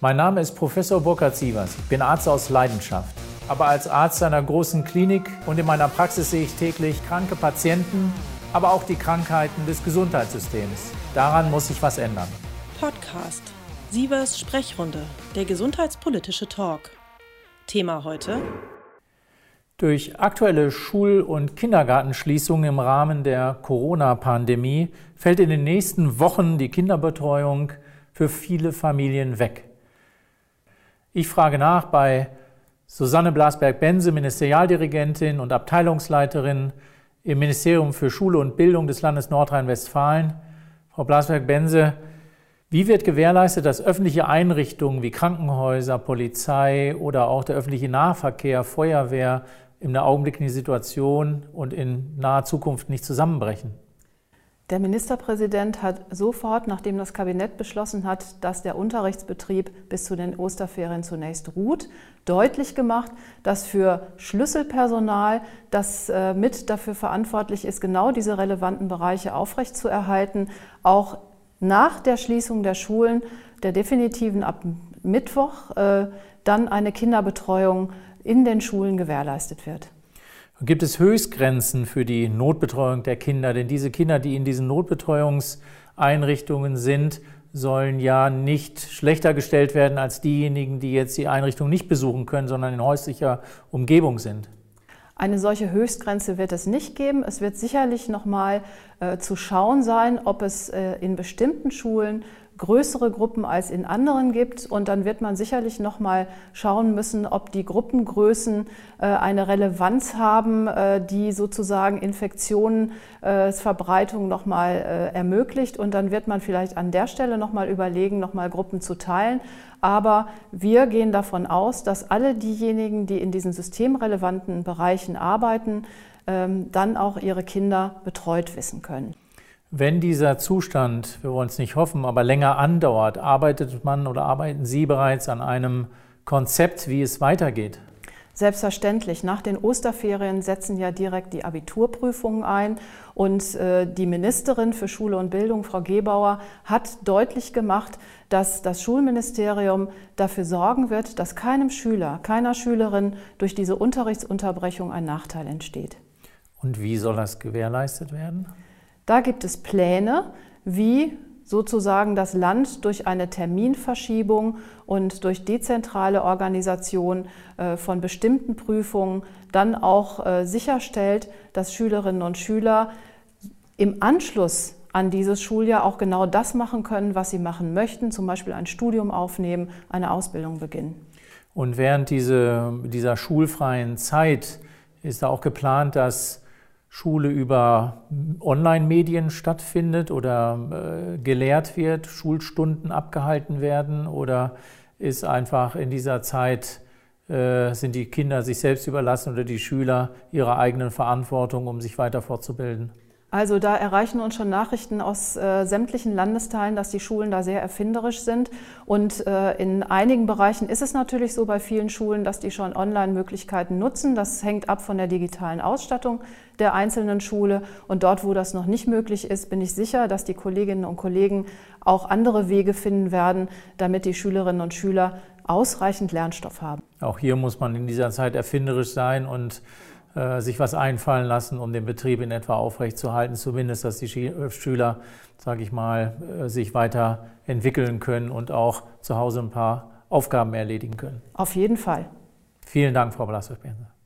Mein Name ist Professor Burkhard Sievers. Ich bin Arzt aus Leidenschaft. Aber als Arzt einer großen Klinik und in meiner Praxis sehe ich täglich kranke Patienten, aber auch die Krankheiten des Gesundheitssystems. Daran muss sich was ändern. Podcast Sievers Sprechrunde, der gesundheitspolitische Talk. Thema heute durch aktuelle Schul- und Kindergartenschließungen im Rahmen der Corona-Pandemie fällt in den nächsten Wochen die Kinderbetreuung für viele Familien weg. Ich frage nach bei Susanne Blasberg-Bense, Ministerialdirigentin und Abteilungsleiterin im Ministerium für Schule und Bildung des Landes Nordrhein-Westfalen. Frau Blasberg-Bense, wie wird gewährleistet, dass öffentliche Einrichtungen wie Krankenhäuser, Polizei oder auch der öffentliche Nahverkehr, Feuerwehr in der augenblicklichen Situation und in naher Zukunft nicht zusammenbrechen? Der Ministerpräsident hat sofort, nachdem das Kabinett beschlossen hat, dass der Unterrichtsbetrieb bis zu den Osterferien zunächst ruht, deutlich gemacht, dass für Schlüsselpersonal, das äh, mit dafür verantwortlich ist, genau diese relevanten Bereiche aufrechtzuerhalten, auch nach der Schließung der Schulen, der definitiven ab Mittwoch, äh, dann eine Kinderbetreuung in den Schulen gewährleistet wird. Gibt es Höchstgrenzen für die Notbetreuung der Kinder? Denn diese Kinder, die in diesen Notbetreuungseinrichtungen sind, sollen ja nicht schlechter gestellt werden als diejenigen, die jetzt die Einrichtung nicht besuchen können, sondern in häuslicher Umgebung sind. Eine solche Höchstgrenze wird es nicht geben. Es wird sicherlich noch mal äh, zu schauen sein, ob es äh, in bestimmten Schulen größere Gruppen als in anderen gibt. Und dann wird man sicherlich noch mal schauen müssen, ob die Gruppengrößen äh, eine Relevanz haben, äh, die sozusagen Infektionsverbreitung äh, noch mal äh, ermöglicht. Und dann wird man vielleicht an der Stelle noch mal überlegen, noch mal Gruppen zu teilen. Aber wir gehen davon aus, dass alle diejenigen, die in diesen systemrelevanten Bereichen arbeiten, ähm, dann auch ihre Kinder betreut wissen können. Wenn dieser Zustand, wir wollen es nicht hoffen, aber länger andauert, arbeitet man oder arbeiten Sie bereits an einem Konzept, wie es weitergeht? Selbstverständlich. Nach den Osterferien setzen ja direkt die Abiturprüfungen ein. Und äh, die Ministerin für Schule und Bildung, Frau Gebauer, hat deutlich gemacht, dass das Schulministerium dafür sorgen wird, dass keinem Schüler, keiner Schülerin durch diese Unterrichtsunterbrechung ein Nachteil entsteht. Und wie soll das gewährleistet werden? Da gibt es Pläne, wie sozusagen das Land durch eine Terminverschiebung und durch dezentrale Organisation äh, von bestimmten Prüfungen dann auch äh, sicherstellt, dass Schülerinnen und Schüler im Anschluss an dieses Schuljahr auch genau das machen können, was sie machen möchten, zum Beispiel ein Studium aufnehmen, eine Ausbildung beginnen. Und während diese, dieser schulfreien Zeit ist da auch geplant, dass Schule über Online-Medien stattfindet oder äh, gelehrt wird, Schulstunden abgehalten werden oder ist einfach in dieser Zeit, äh, sind die Kinder sich selbst überlassen oder die Schüler ihrer eigenen Verantwortung, um sich weiter fortzubilden? Also da erreichen uns schon Nachrichten aus äh, sämtlichen Landesteilen, dass die Schulen da sehr erfinderisch sind. Und äh, in einigen Bereichen ist es natürlich so bei vielen Schulen, dass die schon Online-Möglichkeiten nutzen. Das hängt ab von der digitalen Ausstattung der einzelnen Schule. Und dort, wo das noch nicht möglich ist, bin ich sicher, dass die Kolleginnen und Kollegen auch andere Wege finden werden, damit die Schülerinnen und Schüler ausreichend Lernstoff haben. Auch hier muss man in dieser Zeit erfinderisch sein und sich was einfallen lassen, um den Betrieb in etwa aufrechtzuerhalten, zumindest, dass die äh, Schüler, sage ich mal, äh, sich weiter entwickeln können und auch zu Hause ein paar Aufgaben erledigen können. Auf jeden Fall. Vielen Dank, Frau Blasberg-Benser.